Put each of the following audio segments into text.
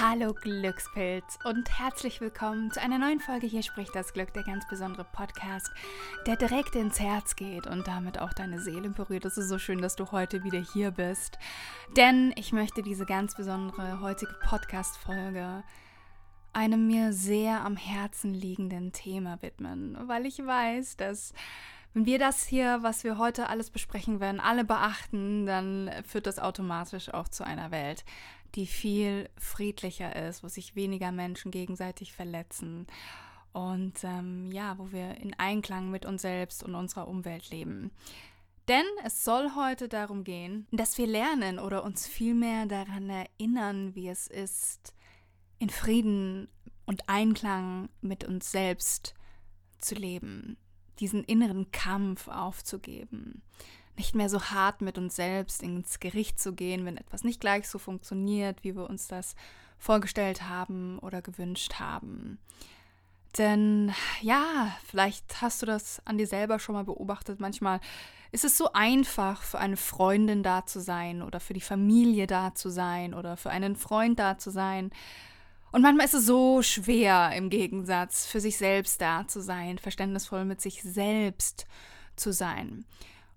Hallo Glückspilz und herzlich willkommen zu einer neuen Folge Hier spricht das Glück, der ganz besondere Podcast, der direkt ins Herz geht und damit auch deine Seele berührt. Es ist so schön, dass du heute wieder hier bist, denn ich möchte diese ganz besondere heutige Podcast-Folge einem mir sehr am Herzen liegenden Thema widmen, weil ich weiß, dass wenn wir das hier, was wir heute alles besprechen werden, alle beachten, dann führt das automatisch auch zu einer Welt, die viel friedlicher ist, wo sich weniger Menschen gegenseitig verletzen und ähm, ja, wo wir in Einklang mit uns selbst und unserer Umwelt leben. Denn es soll heute darum gehen, dass wir lernen oder uns vielmehr daran erinnern, wie es ist, in Frieden und Einklang mit uns selbst zu leben, diesen inneren Kampf aufzugeben nicht mehr so hart mit uns selbst ins Gericht zu gehen, wenn etwas nicht gleich so funktioniert, wie wir uns das vorgestellt haben oder gewünscht haben. Denn ja, vielleicht hast du das an dir selber schon mal beobachtet. Manchmal ist es so einfach, für eine Freundin da zu sein oder für die Familie da zu sein oder für einen Freund da zu sein. Und manchmal ist es so schwer, im Gegensatz, für sich selbst da zu sein, verständnisvoll mit sich selbst zu sein.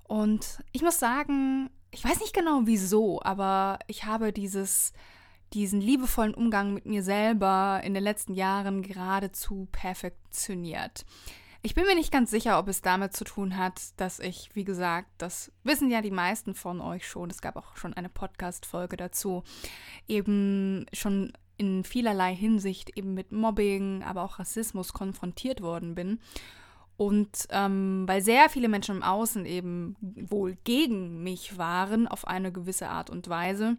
Und ich muss sagen, ich weiß nicht genau wieso, aber ich habe dieses, diesen liebevollen Umgang mit mir selber in den letzten Jahren geradezu perfektioniert. Ich bin mir nicht ganz sicher, ob es damit zu tun hat, dass ich, wie gesagt, das wissen ja die meisten von euch schon, es gab auch schon eine Podcast-Folge dazu, eben schon in vielerlei Hinsicht eben mit Mobbing, aber auch Rassismus konfrontiert worden bin und ähm, weil sehr viele Menschen im Außen eben wohl gegen mich waren auf eine gewisse Art und Weise,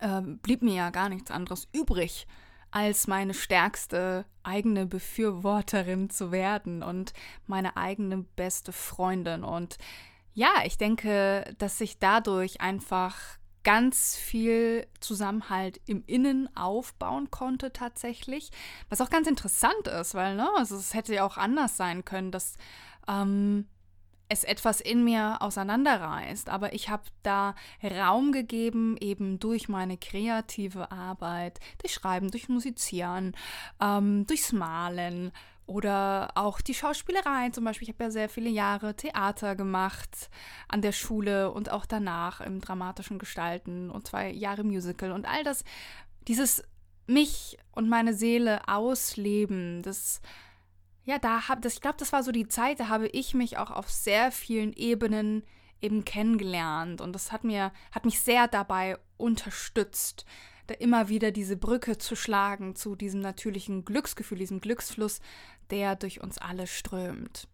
äh, blieb mir ja gar nichts anderes übrig, als meine stärkste eigene Befürworterin zu werden und meine eigene beste Freundin. Und ja, ich denke, dass sich dadurch einfach ganz viel Zusammenhalt im Innen aufbauen konnte tatsächlich. Was auch ganz interessant ist, weil ne, also es hätte ja auch anders sein können, dass ähm, es etwas in mir auseinanderreißt. Aber ich habe da Raum gegeben, eben durch meine kreative Arbeit, durch Schreiben, durch Musizieren, ähm, durchs Malen, oder auch die Schauspielerei zum Beispiel. Ich habe ja sehr viele Jahre Theater gemacht an der Schule und auch danach im dramatischen Gestalten und zwei Jahre Musical. Und all das, dieses mich und meine Seele ausleben, das, ja, da habe, ich glaube, das war so die Zeit, da habe ich mich auch auf sehr vielen Ebenen eben kennengelernt. Und das hat mir, hat mich sehr dabei unterstützt, da immer wieder diese Brücke zu schlagen zu diesem natürlichen Glücksgefühl, diesem Glücksfluss, der durch uns alle strömt.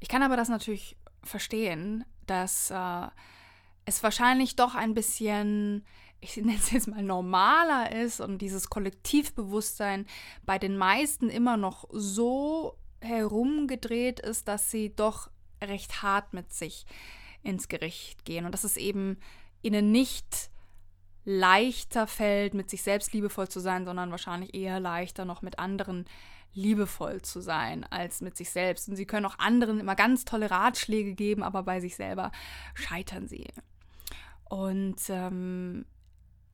Ich kann aber das natürlich verstehen, dass äh, es wahrscheinlich doch ein bisschen, ich nenne es jetzt mal normaler ist und dieses Kollektivbewusstsein bei den meisten immer noch so herumgedreht ist, dass sie doch recht hart mit sich ins Gericht gehen und dass es eben ihnen nicht leichter fällt, mit sich selbst liebevoll zu sein, sondern wahrscheinlich eher leichter noch mit anderen liebevoll zu sein als mit sich selbst. Und sie können auch anderen immer ganz tolle Ratschläge geben, aber bei sich selber scheitern sie. Und ähm,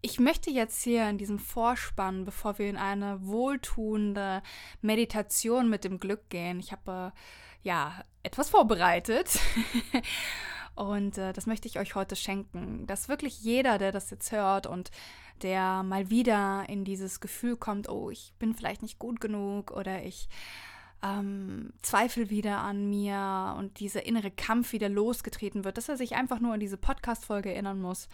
ich möchte jetzt hier in diesem Vorspann, bevor wir in eine wohltuende Meditation mit dem Glück gehen, ich habe äh, ja etwas vorbereitet. Und äh, das möchte ich euch heute schenken, dass wirklich jeder, der das jetzt hört und der mal wieder in dieses Gefühl kommt, oh, ich bin vielleicht nicht gut genug oder ich ähm, zweifle wieder an mir und dieser innere Kampf wieder losgetreten wird, dass er sich einfach nur an diese Podcast-Folge erinnern muss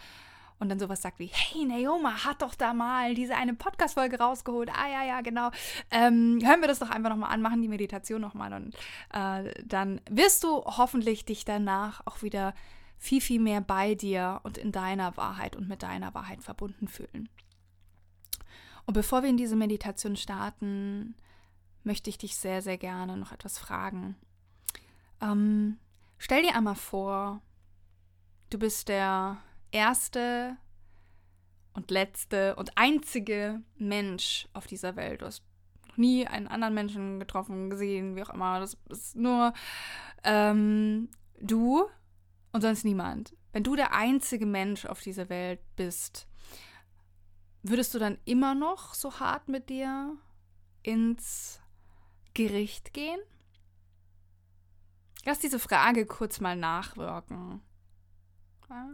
und dann sowas sagt wie, hey, Naoma hat doch da mal diese eine Podcast-Folge rausgeholt. Ah, ja, ja, genau. Ähm, hören wir das doch einfach nochmal an, machen die Meditation nochmal und äh, dann wirst du hoffentlich dich danach auch wieder viel, viel mehr bei dir und in deiner Wahrheit und mit deiner Wahrheit verbunden fühlen. Und bevor wir in diese Meditation starten, möchte ich dich sehr, sehr gerne noch etwas fragen. Ähm, stell dir einmal vor, du bist der erste und letzte und einzige Mensch auf dieser Welt. Du hast noch nie einen anderen Menschen getroffen, gesehen, wie auch immer. Das ist nur ähm, du und sonst niemand. Wenn du der einzige Mensch auf dieser Welt bist, würdest du dann immer noch so hart mit dir ins Gericht gehen? Lass diese Frage kurz mal nachwirken. Ja?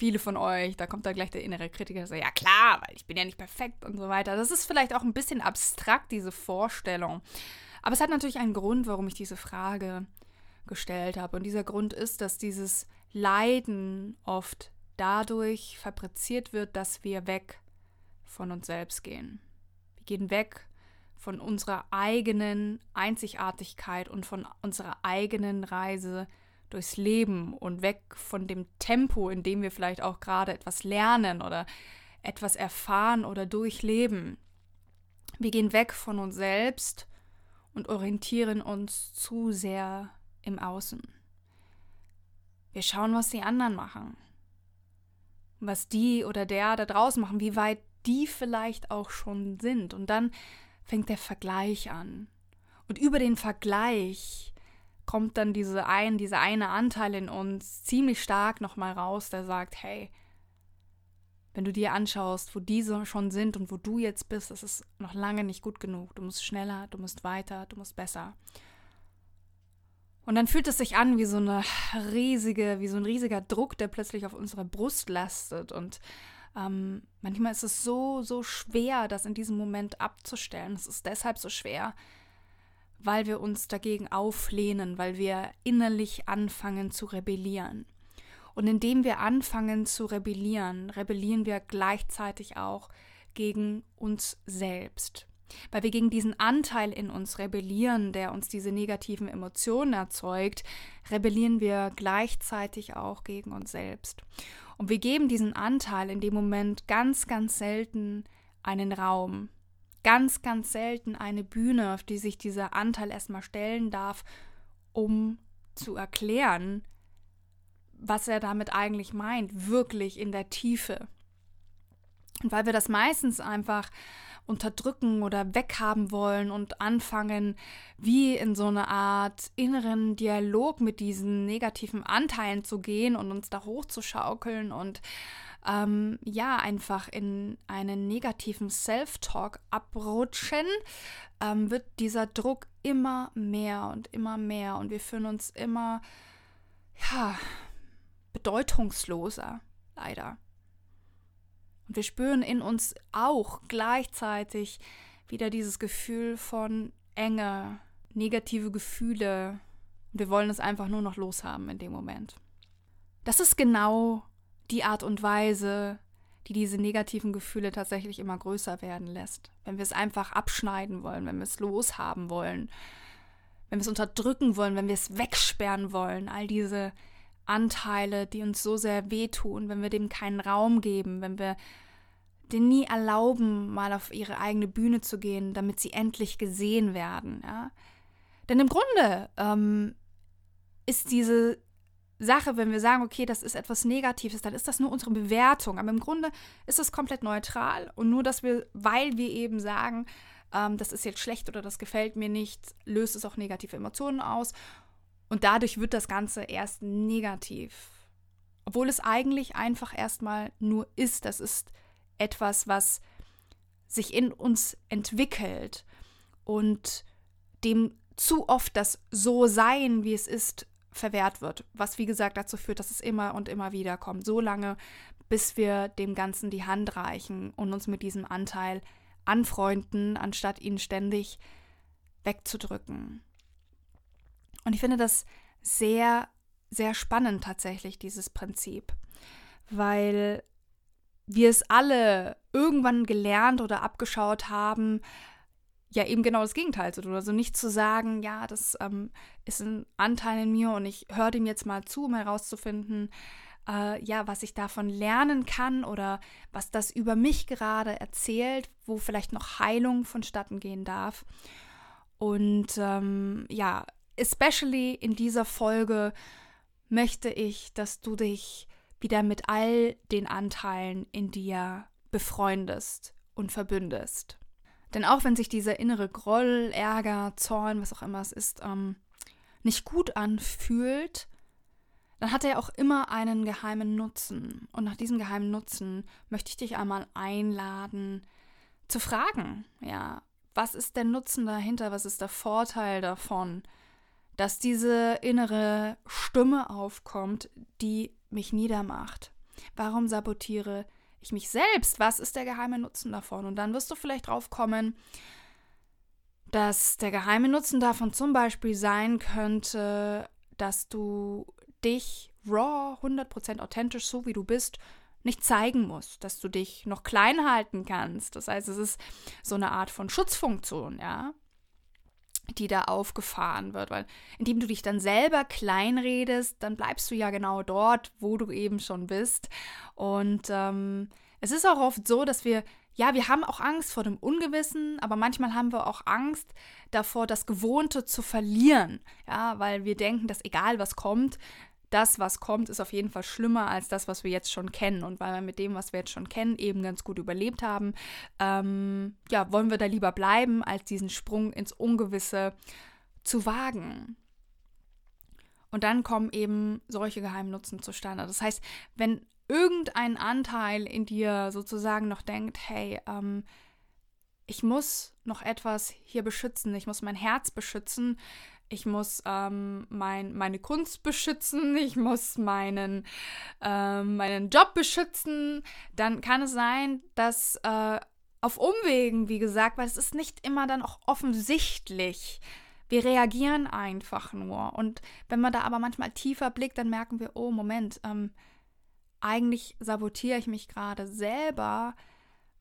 Viele von euch, da kommt da gleich der innere Kritiker, so, ja klar, weil ich bin ja nicht perfekt und so weiter. Das ist vielleicht auch ein bisschen abstrakt, diese Vorstellung. Aber es hat natürlich einen Grund, warum ich diese Frage gestellt habe. Und dieser Grund ist, dass dieses Leiden oft dadurch fabriziert wird, dass wir weg von uns selbst gehen. Wir gehen weg von unserer eigenen Einzigartigkeit und von unserer eigenen Reise durchs Leben und weg von dem Tempo, in dem wir vielleicht auch gerade etwas lernen oder etwas erfahren oder durchleben. Wir gehen weg von uns selbst und orientieren uns zu sehr im Außen. Wir schauen, was die anderen machen, was die oder der da draußen machen, wie weit die vielleicht auch schon sind. Und dann fängt der Vergleich an. Und über den Vergleich kommt dann diese ein, dieser eine Anteil in uns ziemlich stark nochmal raus, der sagt, hey, wenn du dir anschaust, wo diese schon sind und wo du jetzt bist, das ist noch lange nicht gut genug. Du musst schneller, du musst weiter, du musst besser. Und dann fühlt es sich an wie so eine riesige, wie so ein riesiger Druck, der plötzlich auf unserer Brust lastet. Und ähm, manchmal ist es so, so schwer, das in diesem Moment abzustellen. Es ist deshalb so schwer, weil wir uns dagegen auflehnen, weil wir innerlich anfangen zu rebellieren. Und indem wir anfangen zu rebellieren, rebellieren wir gleichzeitig auch gegen uns selbst. Weil wir gegen diesen Anteil in uns rebellieren, der uns diese negativen Emotionen erzeugt, rebellieren wir gleichzeitig auch gegen uns selbst. Und wir geben diesen Anteil in dem Moment ganz, ganz selten einen Raum, ganz, ganz selten eine Bühne, auf die sich dieser Anteil erstmal stellen darf, um zu erklären, was er damit eigentlich meint, wirklich in der Tiefe. Und weil wir das meistens einfach unterdrücken oder weghaben wollen und anfangen, wie in so eine Art inneren Dialog mit diesen negativen Anteilen zu gehen und uns da hochzuschaukeln und ähm, ja, einfach in einen negativen Self-Talk abrutschen, ähm, wird dieser Druck immer mehr und immer mehr und wir fühlen uns immer, ja, bedeutungsloser, leider. Und wir spüren in uns auch gleichzeitig wieder dieses Gefühl von Enge, negative Gefühle. Und wir wollen es einfach nur noch loshaben in dem Moment. Das ist genau die Art und Weise, die diese negativen Gefühle tatsächlich immer größer werden lässt. Wenn wir es einfach abschneiden wollen, wenn wir es loshaben wollen, wenn wir es unterdrücken wollen, wenn wir es wegsperren wollen, all diese Anteile, die uns so sehr wehtun, wenn wir dem keinen Raum geben, wenn wir denen nie erlauben, mal auf ihre eigene Bühne zu gehen, damit sie endlich gesehen werden. Ja? Denn im Grunde ähm, ist diese Sache, wenn wir sagen, okay, das ist etwas Negatives, dann ist das nur unsere Bewertung. Aber im Grunde ist es komplett neutral und nur, dass wir, weil wir eben sagen, ähm, das ist jetzt schlecht oder das gefällt mir nicht, löst es auch negative Emotionen aus. Und dadurch wird das Ganze erst negativ. Obwohl es eigentlich einfach erstmal nur ist. Das ist etwas, was sich in uns entwickelt und dem zu oft das So-Sein, wie es ist, verwehrt wird. Was, wie gesagt, dazu führt, dass es immer und immer wieder kommt. So lange, bis wir dem Ganzen die Hand reichen und uns mit diesem Anteil anfreunden, anstatt ihn ständig wegzudrücken. Und ich finde das sehr, sehr spannend tatsächlich, dieses Prinzip, weil wir es alle irgendwann gelernt oder abgeschaut haben, ja eben genau das Gegenteil zu tun. Also nicht zu sagen, ja, das ähm, ist ein Anteil in mir und ich höre dem jetzt mal zu, um herauszufinden, äh, ja, was ich davon lernen kann oder was das über mich gerade erzählt, wo vielleicht noch Heilung vonstatten gehen darf. Und ähm, ja, especially in dieser Folge möchte ich, dass du dich wieder mit all den Anteilen in dir befreundest und verbündest. Denn auch wenn sich dieser innere Groll, Ärger, Zorn, was auch immer es ist, ähm, nicht gut anfühlt, dann hat er auch immer einen geheimen Nutzen. Und nach diesem geheimen Nutzen möchte ich dich einmal einladen, zu fragen, ja, was ist der Nutzen dahinter, was ist der Vorteil davon, dass diese innere Stimme aufkommt, die mich niedermacht. Warum sabotiere ich mich selbst? Was ist der geheime Nutzen davon? Und dann wirst du vielleicht drauf kommen, dass der geheime Nutzen davon zum Beispiel sein könnte, dass du dich raw, 100% authentisch, so wie du bist, nicht zeigen musst, dass du dich noch klein halten kannst. Das heißt, es ist so eine Art von Schutzfunktion, ja, die da aufgefahren wird, weil indem du dich dann selber kleinredest, dann bleibst du ja genau dort, wo du eben schon bist. Und ähm, es ist auch oft so, dass wir ja, wir haben auch Angst vor dem Ungewissen, aber manchmal haben wir auch Angst davor, das Gewohnte zu verlieren. Ja, weil wir denken, dass egal was kommt, das, was kommt, ist auf jeden Fall schlimmer als das, was wir jetzt schon kennen. Und weil wir mit dem, was wir jetzt schon kennen, eben ganz gut überlebt haben, ähm, ja, wollen wir da lieber bleiben, als diesen Sprung ins Ungewisse zu wagen. Und dann kommen eben solche Geheimnutzen zustande. Das heißt, wenn irgendein Anteil in dir sozusagen noch denkt, hey, ähm, ich muss noch etwas hier beschützen, ich muss mein Herz beschützen, ich muss ähm, mein, meine Kunst beschützen, ich muss meinen, ähm, meinen Job beschützen, dann kann es sein, dass äh, auf Umwegen, wie gesagt, weil es ist nicht immer dann auch offensichtlich. Wir reagieren einfach nur. Und wenn man da aber manchmal tiefer blickt, dann merken wir, oh Moment, ähm, eigentlich sabotiere ich mich gerade selber,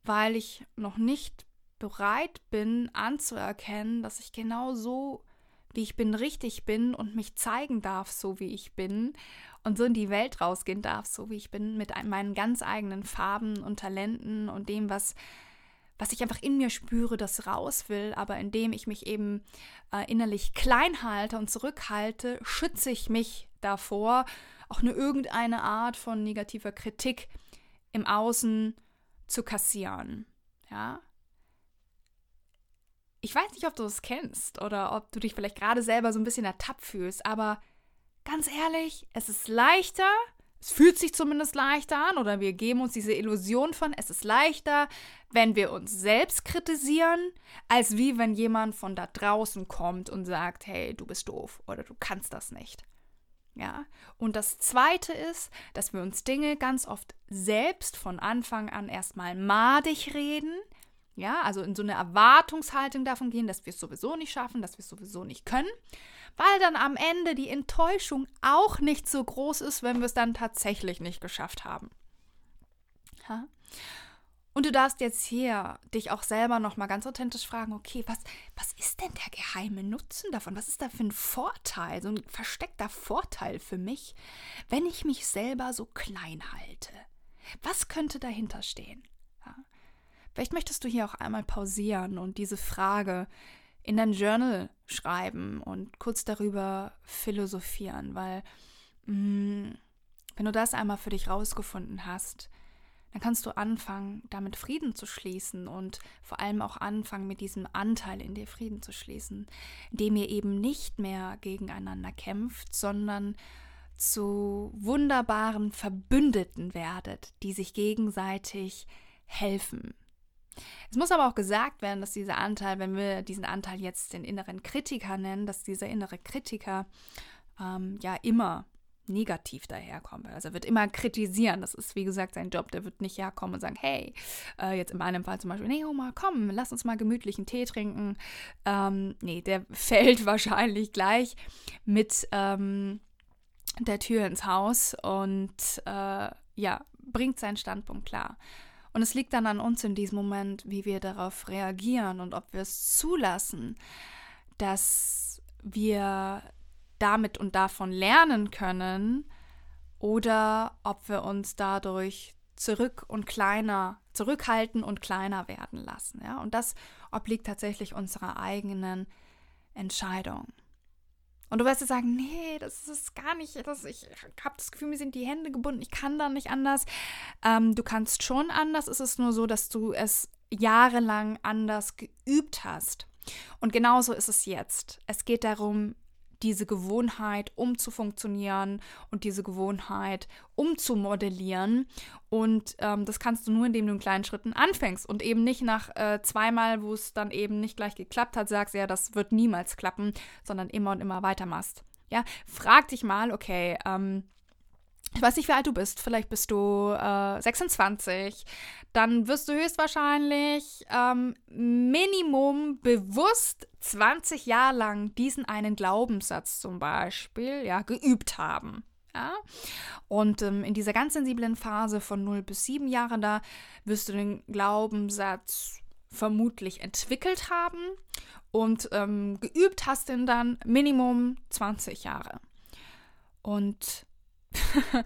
weil ich noch nicht bereit bin anzuerkennen, dass ich genau so wie ich bin, richtig bin und mich zeigen darf, so wie ich bin und so in die Welt rausgehen darf, so wie ich bin, mit meinen ganz eigenen Farben und Talenten und dem, was, was ich einfach in mir spüre, das raus will, aber indem ich mich eben äh, innerlich klein halte und zurückhalte, schütze ich mich davor, auch nur irgendeine Art von negativer Kritik im Außen zu kassieren. Ja, ich weiß nicht, ob du es kennst oder ob du dich vielleicht gerade selber so ein bisschen ertappt fühlst, aber ganz ehrlich, es ist leichter, es fühlt sich zumindest leichter an oder wir geben uns diese Illusion von, es ist leichter, wenn wir uns selbst kritisieren, als wie wenn jemand von da draußen kommt und sagt, hey, du bist doof oder du kannst das nicht. Ja, und das zweite ist, dass wir uns Dinge ganz oft selbst von Anfang an erstmal madig reden, ja, also in so eine Erwartungshaltung davon gehen, dass wir es sowieso nicht schaffen, dass wir es sowieso nicht können, weil dann am Ende die Enttäuschung auch nicht so groß ist, wenn wir es dann tatsächlich nicht geschafft haben. Ja? Und du darfst jetzt hier dich auch selber nochmal ganz authentisch fragen, okay, was, was ist denn der geheime Nutzen davon? Was ist da für ein Vorteil, so ein versteckter Vorteil für mich, wenn ich mich selber so klein halte? Was könnte dahinter stehen? Vielleicht möchtest du hier auch einmal pausieren und diese Frage in dein Journal schreiben und kurz darüber philosophieren, weil mh, mm, wenn du das einmal für dich rausgefunden hast, dann kannst du anfangen, damit Frieden zu schließen und vor allem auch anfangen, mit diesem Anteil in dir Frieden zu schließen, indem ihr eben nicht mehr gegeneinander kämpft, sondern zu wunderbaren Verbündeten werdet, die sich gegenseitig helfen, es muss aber auch gesagt werden, dass dieser Anteil, wenn wir diesen Anteil jetzt den inneren Kritiker nennen, dass dieser innere Kritiker ähm, ja immer negativ daherkommt. Also er wird immer kritisieren. Das ist, wie gesagt, sein Job. Der wird nicht herkommen und sagen, hey, äh, jetzt in meinem Fall zum Beispiel, nee, Oma, komm, lass uns mal gemütlichen Tee trinken. Ähm, nee, der fällt wahrscheinlich gleich mit ähm, der Tür ins Haus und äh, ja, bringt seinen Standpunkt klar. Und es liegt dann an uns in diesem Moment, wie wir darauf reagieren und ob wir es zulassen, dass wir damit und davon lernen können oder ob wir uns dadurch zurück und kleiner, zurückhalten und kleiner werden lassen. Ja? Und das obliegt tatsächlich unserer eigenen Entscheidung. Und du wirst dir sagen, nee, das ist gar nicht, das, ich habe das Gefühl, mir sind die Hände gebunden, ich kann da nicht anders. Ähm, du kannst schon anders, es ist nur so, dass du es jahrelang anders geübt hast. Und genauso ist es jetzt. Es geht darum, diese Gewohnheit umzufunktionieren und diese Gewohnheit umzumodellieren. Und ähm, das kannst du nur, indem du in kleinen Schritten anfängst und eben nicht nach äh, zweimal, wo es dann eben nicht gleich geklappt hat, sagst, ja, das wird niemals klappen, sondern immer und immer weiter machst. Ja, frag dich mal, okay, ähm, ich weiß nicht, wie alt du bist, vielleicht bist du äh, 26, dann wirst du höchstwahrscheinlich ähm, Minimum bewusst 20 Jahre lang diesen einen Glaubenssatz zum Beispiel ja, geübt haben. Ja? Und ähm, in dieser ganz sensiblen Phase von 0 bis 7 Jahre, da wirst du den Glaubenssatz vermutlich entwickelt haben und ähm, geübt hast ihn dann Minimum 20 Jahre. Und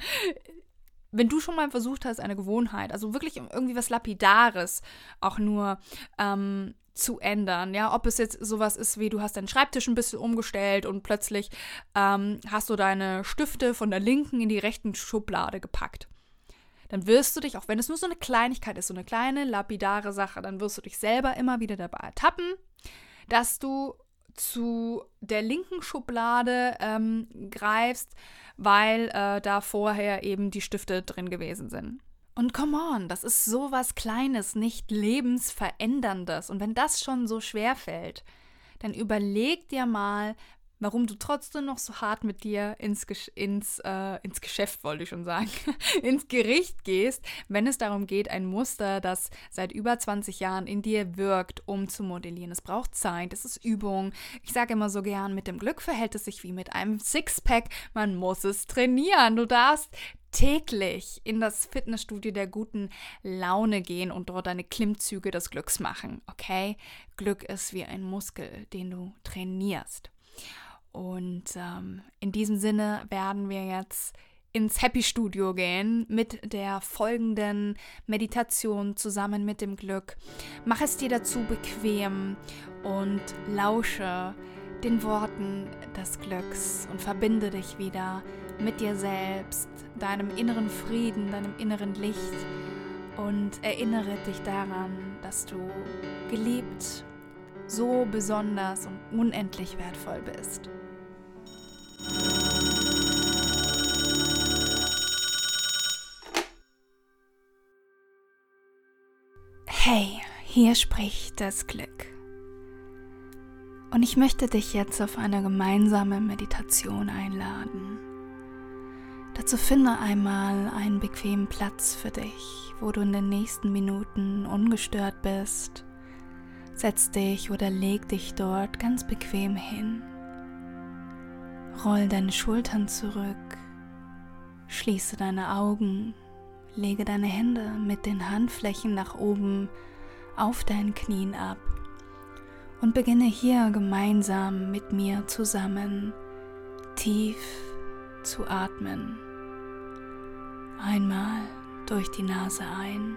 wenn du schon mal versucht hast, eine Gewohnheit, also wirklich irgendwie was Lapidares auch nur ähm, zu ändern, ja, ob es jetzt sowas ist wie du hast deinen Schreibtisch ein bisschen umgestellt und plötzlich ähm, hast du deine Stifte von der linken in die rechten Schublade gepackt. Dann wirst du dich, auch wenn es nur so eine Kleinigkeit ist, so eine kleine lapidare Sache, dann wirst du dich selber immer wieder dabei ertappen, dass du zu der linken Schublade ähm, greifst, weil äh, da vorher eben die Stifte drin gewesen sind. Und come on, das ist so was Kleines, nicht lebensveränderndes. Und wenn das schon so schwer fällt, dann überleg dir mal, warum du trotzdem noch so hart mit dir ins, ins, äh, ins Geschäft, wollte ich schon sagen, ins Gericht gehst, wenn es darum geht, ein Muster, das seit über 20 Jahren in dir wirkt, umzumodellieren. Es braucht Zeit, es ist Übung. Ich sage immer so gern, mit dem Glück verhält es sich wie mit einem Sixpack. Man muss es trainieren. Du darfst täglich in das Fitnessstudio der guten Laune gehen und dort deine Klimmzüge des Glücks machen. Okay? Glück ist wie ein Muskel, den du trainierst. Und ähm, in diesem Sinne werden wir jetzt ins Happy Studio gehen mit der folgenden Meditation zusammen mit dem Glück. Mach es dir dazu bequem und lausche den Worten des Glücks und verbinde dich wieder mit dir selbst, deinem inneren Frieden, deinem inneren Licht und erinnere dich daran, dass du geliebt, so besonders und unendlich wertvoll bist. Hey, hier spricht das Glück. Und ich möchte dich jetzt auf eine gemeinsame Meditation einladen. Dazu finde einmal einen bequemen Platz für dich, wo du in den nächsten Minuten ungestört bist. Setz dich oder leg dich dort ganz bequem hin. Roll deine Schultern zurück, schließe deine Augen, lege deine Hände mit den Handflächen nach oben auf deinen Knien ab und beginne hier gemeinsam mit mir zusammen tief zu atmen. Einmal durch die Nase ein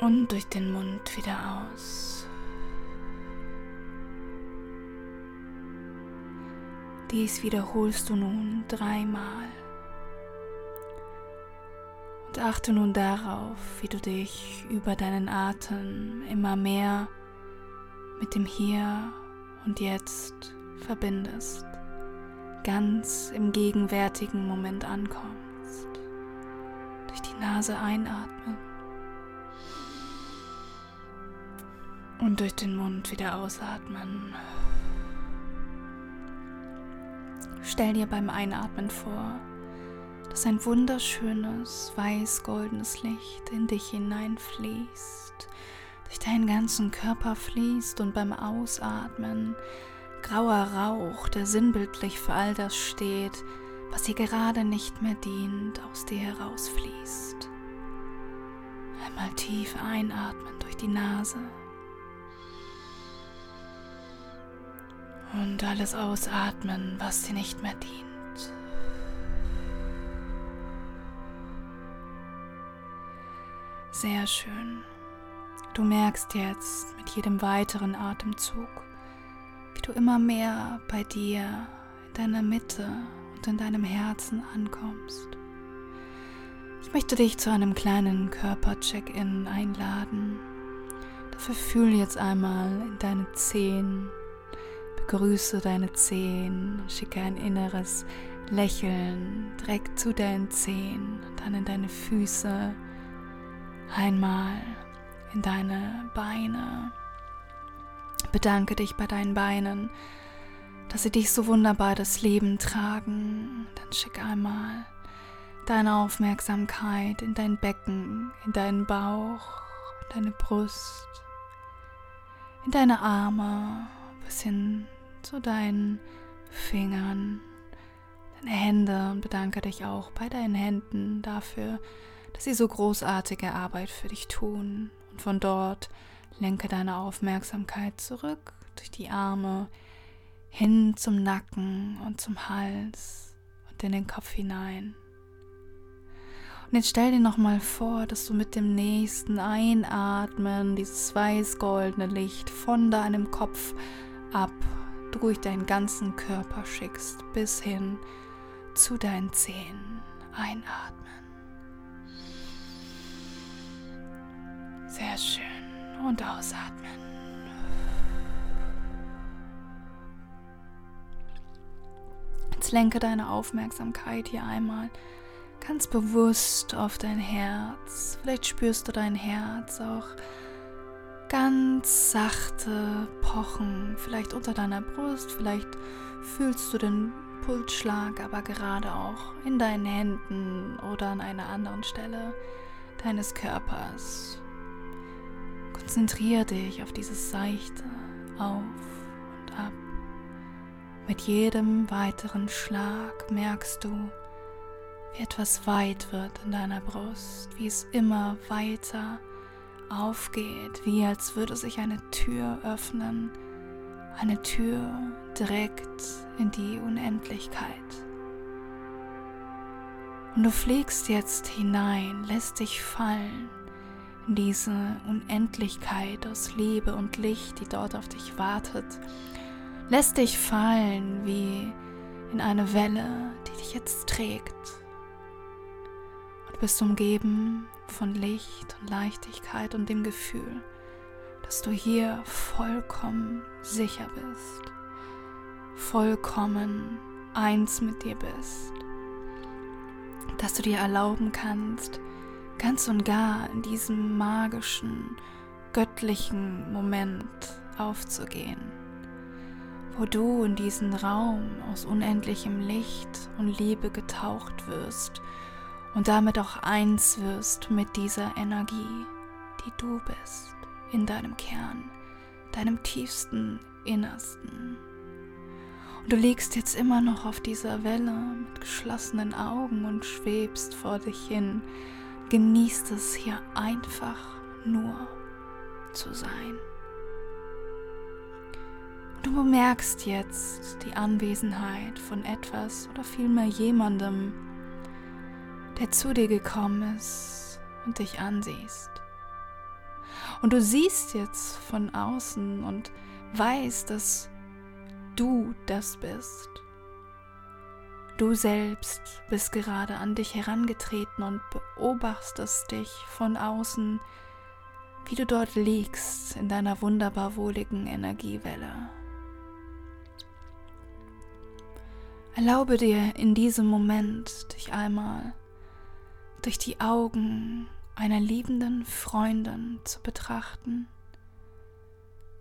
und durch den Mund wieder aus. Dies wiederholst du nun dreimal. Und achte nun darauf, wie du dich über deinen Atem immer mehr mit dem Hier und Jetzt verbindest, ganz im gegenwärtigen Moment ankommst. Durch die Nase einatmen und durch den Mund wieder ausatmen. Stell dir beim Einatmen vor, dass ein wunderschönes weiß-goldenes Licht in dich hineinfließt, durch deinen ganzen Körper fließt und beim Ausatmen grauer Rauch, der sinnbildlich für all das steht, was dir gerade nicht mehr dient, aus dir herausfließt. Einmal tief einatmen durch die Nase und alles ausatmen, was dir nicht mehr dient. Sehr schön. Du merkst jetzt mit jedem weiteren Atemzug, wie du immer mehr bei dir, in deiner Mitte und in deinem Herzen ankommst. Ich möchte dich zu einem kleinen Körper-Check-In einladen. Dafür fühl jetzt einmal in deine Zehen, begrüße deine Zehen, schicke ein inneres Lächeln direkt zu deinen Zehen, dann in deine Füße, einmal in deine Beine. Bedanke dich bei deinen Beinen, dass sie dich so wunderbar das Leben tragen. Dann schick einmal deine Aufmerksamkeit in dein Becken, in deinen Bauch, deine Brust, in deine Arme, bis hin zu deinen Fingern, deine Hände und bedanke dich auch bei deinen Händen dafür, dass sie so großartige Arbeit für dich tun. Und von dort lenke deine Aufmerksamkeit zurück durch die Arme hin zum Nacken und zum Hals und in den Kopf hinein. Und jetzt stell dir nochmal vor, dass du mit dem nächsten Einatmen dieses weiß-goldene Licht von deinem Kopf ab durch deinen ganzen Körper schickst, bis hin zu deinen Zehen. Einatmen. Sehr schön. Und ausatmen. Jetzt lenke deine Aufmerksamkeit hier einmal ganz bewusst auf dein Herz. Vielleicht spürst du dein Herz auch ganz sachte pochen, vielleicht unter deiner Brust, vielleicht fühlst du den Pulsschlag, aber gerade auch in deinen Händen oder an einer anderen Stelle deines Körpers. Konzentriere dich auf dieses seichte Auf und Ab. Mit jedem weiteren Schlag merkst du, wie etwas weit wird in deiner Brust, wie es immer weiter aufgeht, wie als würde sich eine Tür öffnen, eine Tür direkt in die Unendlichkeit. Und du fliegst jetzt hinein, lässt dich fallen in diese Unendlichkeit aus Liebe und Licht, die dort auf dich wartet, lässt dich fallen wie in eine Welle, die dich jetzt trägt Du bist umgeben von Licht und Leichtigkeit und dem Gefühl, dass du hier vollkommen sicher bist, vollkommen eins mit dir bist, dass du dir erlauben kannst, ganz und gar in diesem magischen, göttlichen Moment aufzugehen, wo du in diesen Raum aus unendlichem Licht und Liebe getaucht wirst und damit auch eins wirst mit dieser Energie, die du bist, in deinem Kern, deinem tiefsten Innersten. Und du liegst jetzt immer noch auf dieser Welle mit geschlossenen Augen und schwebst vor dich hin, genießt es hier einfach nur zu sein. Und du bemerkst jetzt die Anwesenheit von etwas oder vielmehr jemandem, der zu dir gekommen ist und dich ansiehst. Und du siehst jetzt von außen und weißt, dass du das bist. Du selbst bist gerade an dich herangetreten und beobachtest dich von außen, wie du dort liegst in deiner wunderbar wohligen Energiewelle. Erlaube dir in diesem Moment dich einmal durch die Augen einer liebenden Freundin zu betrachten,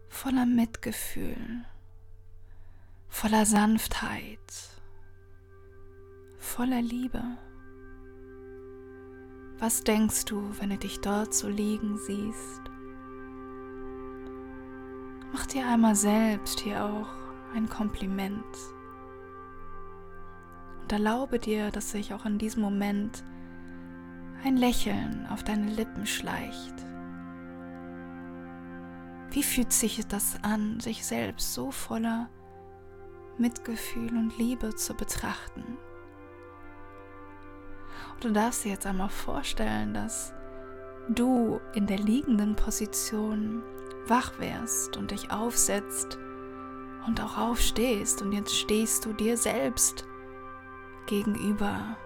voller Mitgefühl, voller Sanftheit, voller Liebe. Was denkst du, wenn du dich dort so liegen siehst? Mach dir einmal selbst hier auch ein Kompliment und erlaube dir, dass sich auch in diesem Moment ein Lächeln auf deine Lippen schleicht. Wie fühlt sich das an, sich selbst so voller Mitgefühl und Liebe zu betrachten? Und du darfst dir jetzt einmal vorstellen, dass du in der liegenden Position wach wärst und dich aufsetzt und auch aufstehst und jetzt stehst du dir selbst gegenüber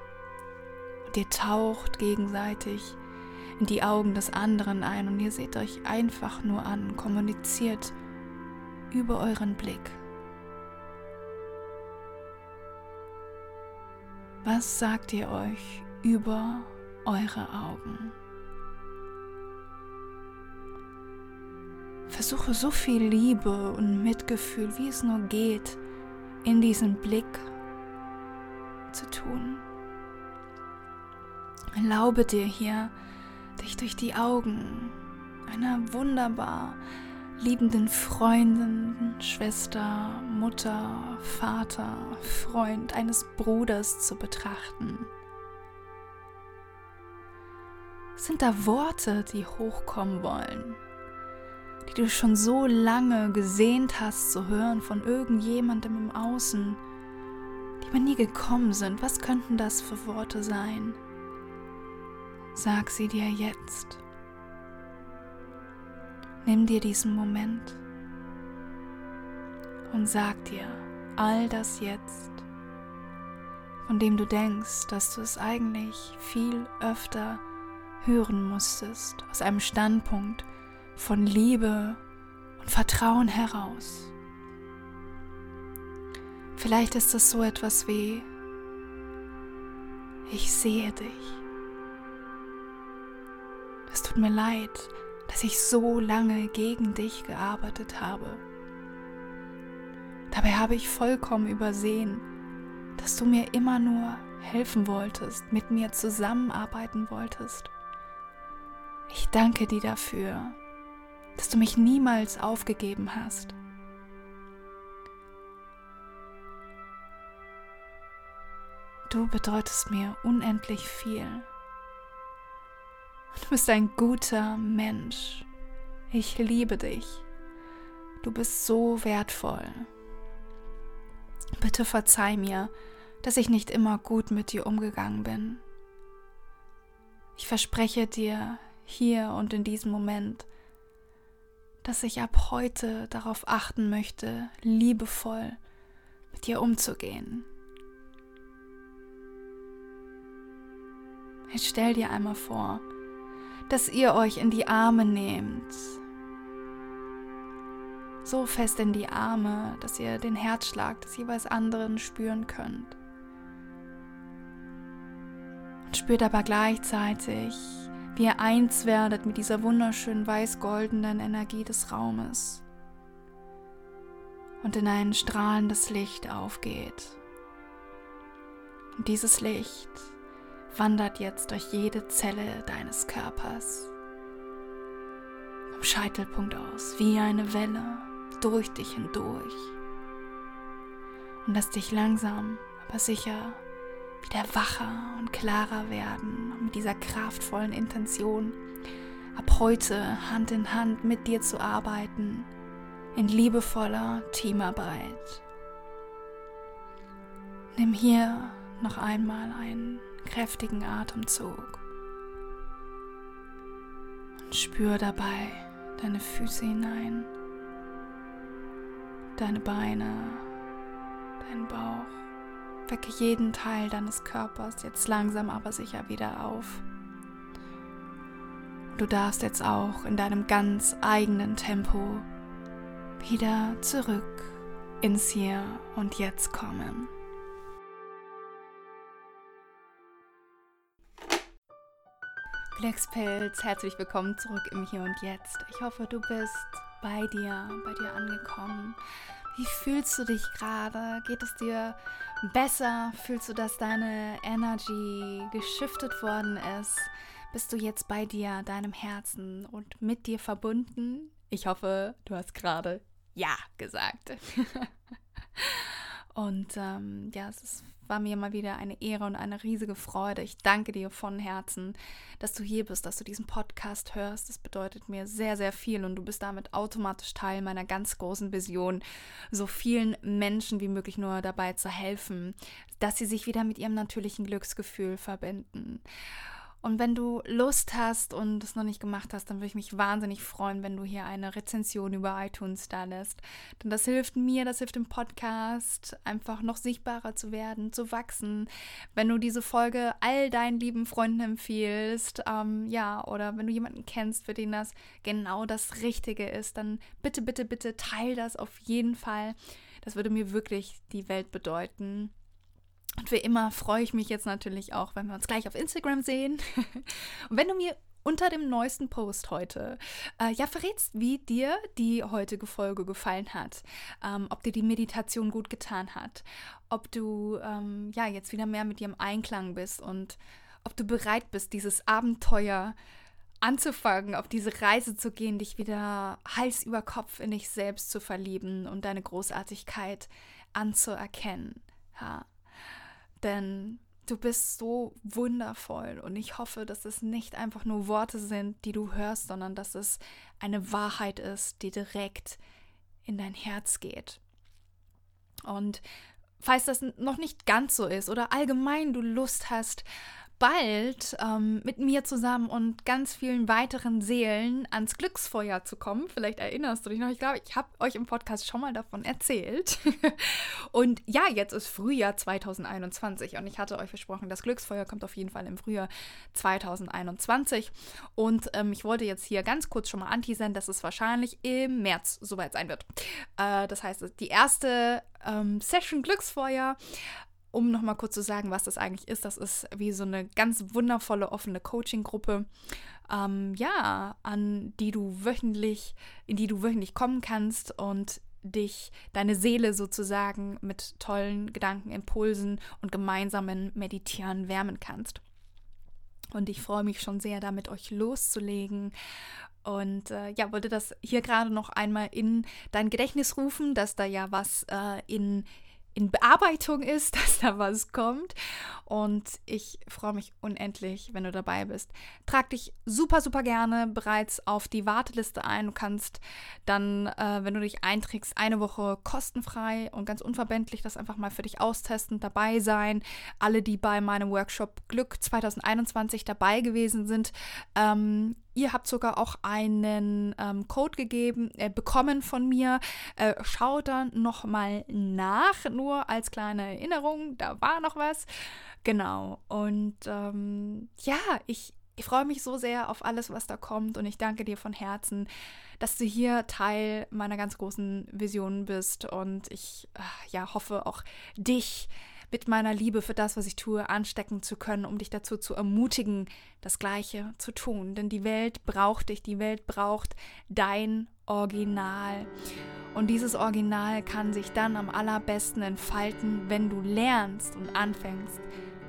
ihr taucht gegenseitig in die Augen des anderen ein und ihr seht euch einfach nur an, kommuniziert über euren Blick. Was sagt ihr euch über eure Augen? Versuche so viel Liebe und Mitgefühl, wie es nur geht, in diesen Blick zu tun. Erlaube dir hier, dich durch die Augen einer wunderbar liebenden Freundin, Schwester, Mutter, Vater, Freund, eines Bruders zu betrachten. Sind da Worte, die hochkommen wollen, die du schon so lange gesehnt hast zu hören von irgendjemandem im Außen, die aber nie gekommen sind? Was könnten das für Worte sein? Sag sie dir jetzt. Nimm dir diesen Moment und sag dir all das jetzt, von dem du denkst, dass du es eigentlich viel öfter hören musstest, aus einem Standpunkt von Liebe und Vertrauen heraus. Vielleicht ist es so etwas wie, ich sehe dich. Es tut mir leid, dass ich so lange gegen dich gearbeitet habe. Dabei habe ich vollkommen übersehen, dass du mir immer nur helfen wolltest, mit mir zusammenarbeiten wolltest. Ich danke dir dafür, dass du mich niemals aufgegeben hast. Du bedeutest mir unendlich viel. Du bist ein guter Mensch. Ich liebe dich. Du bist so wertvoll. Bitte verzeih mir, dass ich nicht immer gut mit dir umgegangen bin. Ich verspreche dir hier und in diesem Moment, dass ich ab heute darauf achten möchte, liebevoll mit dir umzugehen. Jetzt stell dir einmal vor, dass ihr euch in die Arme nehmt. So fest in die Arme, dass ihr den Herzschlag des jeweils anderen spüren könnt. Und spürt aber gleichzeitig, wie ihr eins werdet mit dieser wunderschönen weiß-goldenen Energie des Raumes und in ein strahlendes Licht aufgeht. Und dieses Licht wandert jetzt durch jede Zelle deines Körpers. Vom Scheitelpunkt aus, wie eine Welle, durch dich hindurch. Und lass dich langsam, aber sicher wieder wacher und klarer werden mit dieser kraftvollen Intention, ab heute Hand in Hand mit dir zu arbeiten, in liebevoller Teamarbeit. Nimm hier noch einmal einen kräftigen Atemzug und spür dabei deine Füße hinein, deine Beine, deinen Bauch. Wecke jeden Teil deines Körpers jetzt langsam aber sicher wieder auf. Du darfst jetzt auch in deinem ganz eigenen Tempo wieder zurück ins Hier und Jetzt kommen. Glückspilz, herzlich willkommen zurück im Hier und Jetzt. Ich hoffe, du bist bei dir, bei dir angekommen. Wie fühlst du dich gerade? Geht es dir besser? Fühlst du, dass deine Energy geschiftet worden ist? Bist du jetzt bei dir, deinem Herzen und mit dir verbunden? Ich hoffe, du hast gerade Ja gesagt. und ähm, ja, es ist war mir mal wieder eine Ehre und eine riesige Freude. Ich danke dir von Herzen, dass du hier bist, dass du diesen Podcast hörst. Das bedeutet mir sehr, sehr viel und du bist damit automatisch Teil meiner ganz großen Vision, so vielen Menschen wie möglich nur dabei zu helfen, dass sie sich wieder mit ihrem natürlichen Glücksgefühl verbinden. Und wenn du Lust hast und es noch nicht gemacht hast, dann würde ich mich wahnsinnig freuen, wenn du hier eine Rezension über iTunes da lässt. Denn das hilft mir, das hilft dem Podcast, einfach noch sichtbarer zu werden, zu wachsen. Wenn du diese Folge all deinen lieben Freunden empfiehlst, ähm, ja, oder wenn du jemanden kennst, für den das genau das Richtige ist, dann bitte, bitte, bitte teil das auf jeden Fall. Das würde mir wirklich die Welt bedeuten. Und wie immer freue ich mich jetzt natürlich auch, wenn wir uns gleich auf Instagram sehen. Und wenn du mir unter dem neuesten Post heute äh, ja verrätst, wie dir die heutige Folge gefallen hat, ähm, ob dir die Meditation gut getan hat, ob du ähm, ja jetzt wieder mehr mit dir im Einklang bist und ob du bereit bist, dieses Abenteuer anzufangen, auf diese Reise zu gehen, dich wieder Hals über Kopf in dich selbst zu verlieben und deine Großartigkeit anzuerkennen. Ja. Denn du bist so wundervoll und ich hoffe, dass es nicht einfach nur Worte sind, die du hörst, sondern dass es eine Wahrheit ist, die direkt in dein Herz geht. Und falls das noch nicht ganz so ist oder allgemein du Lust hast, bald ähm, mit mir zusammen und ganz vielen weiteren Seelen ans Glücksfeuer zu kommen. Vielleicht erinnerst du dich noch. Ich glaube, ich habe euch im Podcast schon mal davon erzählt. und ja, jetzt ist Frühjahr 2021 und ich hatte euch versprochen, das Glücksfeuer kommt auf jeden Fall im Frühjahr 2021. Und ähm, ich wollte jetzt hier ganz kurz schon mal anteasern, dass es wahrscheinlich im März soweit sein wird. Äh, das heißt, die erste ähm, Session Glücksfeuer um nochmal kurz zu sagen, was das eigentlich ist, das ist wie so eine ganz wundervolle offene Coaching-Gruppe, ähm, ja, an die du wöchentlich, in die du wöchentlich kommen kannst und dich, deine Seele sozusagen mit tollen Gedanken, Impulsen und gemeinsamen Meditieren wärmen kannst. Und ich freue mich schon sehr, da mit euch loszulegen. Und äh, ja, wollte das hier gerade noch einmal in dein Gedächtnis rufen, dass da ja was äh, in in Bearbeitung ist, dass da was kommt. Und ich freue mich unendlich, wenn du dabei bist. Trag dich super, super gerne bereits auf die Warteliste ein. Du kannst dann, äh, wenn du dich einträgst, eine Woche kostenfrei und ganz unverbindlich das einfach mal für dich austesten, dabei sein. Alle, die bei meinem Workshop Glück 2021 dabei gewesen sind, ähm, Ihr habt sogar auch einen ähm, Code gegeben, äh, bekommen von mir. Äh, schaut dann nochmal nach, nur als kleine Erinnerung, da war noch was. Genau. Und ähm, ja, ich, ich freue mich so sehr auf alles, was da kommt und ich danke dir von Herzen, dass du hier Teil meiner ganz großen Vision bist und ich äh, ja hoffe auch dich mit meiner Liebe für das, was ich tue, anstecken zu können, um dich dazu zu ermutigen, das Gleiche zu tun. Denn die Welt braucht dich, die Welt braucht dein Original. Und dieses Original kann sich dann am allerbesten entfalten, wenn du lernst und anfängst,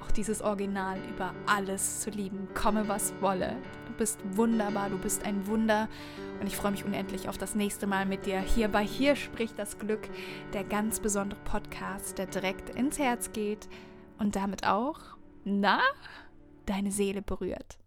auch dieses Original über alles zu lieben, komme was wolle. Du bist wunderbar, du bist ein Wunder und ich freue mich unendlich auf das nächste Mal mit dir. Hier bei Hier spricht das Glück, der ganz besondere Podcast, der direkt ins Herz geht und damit auch, na, deine Seele berührt.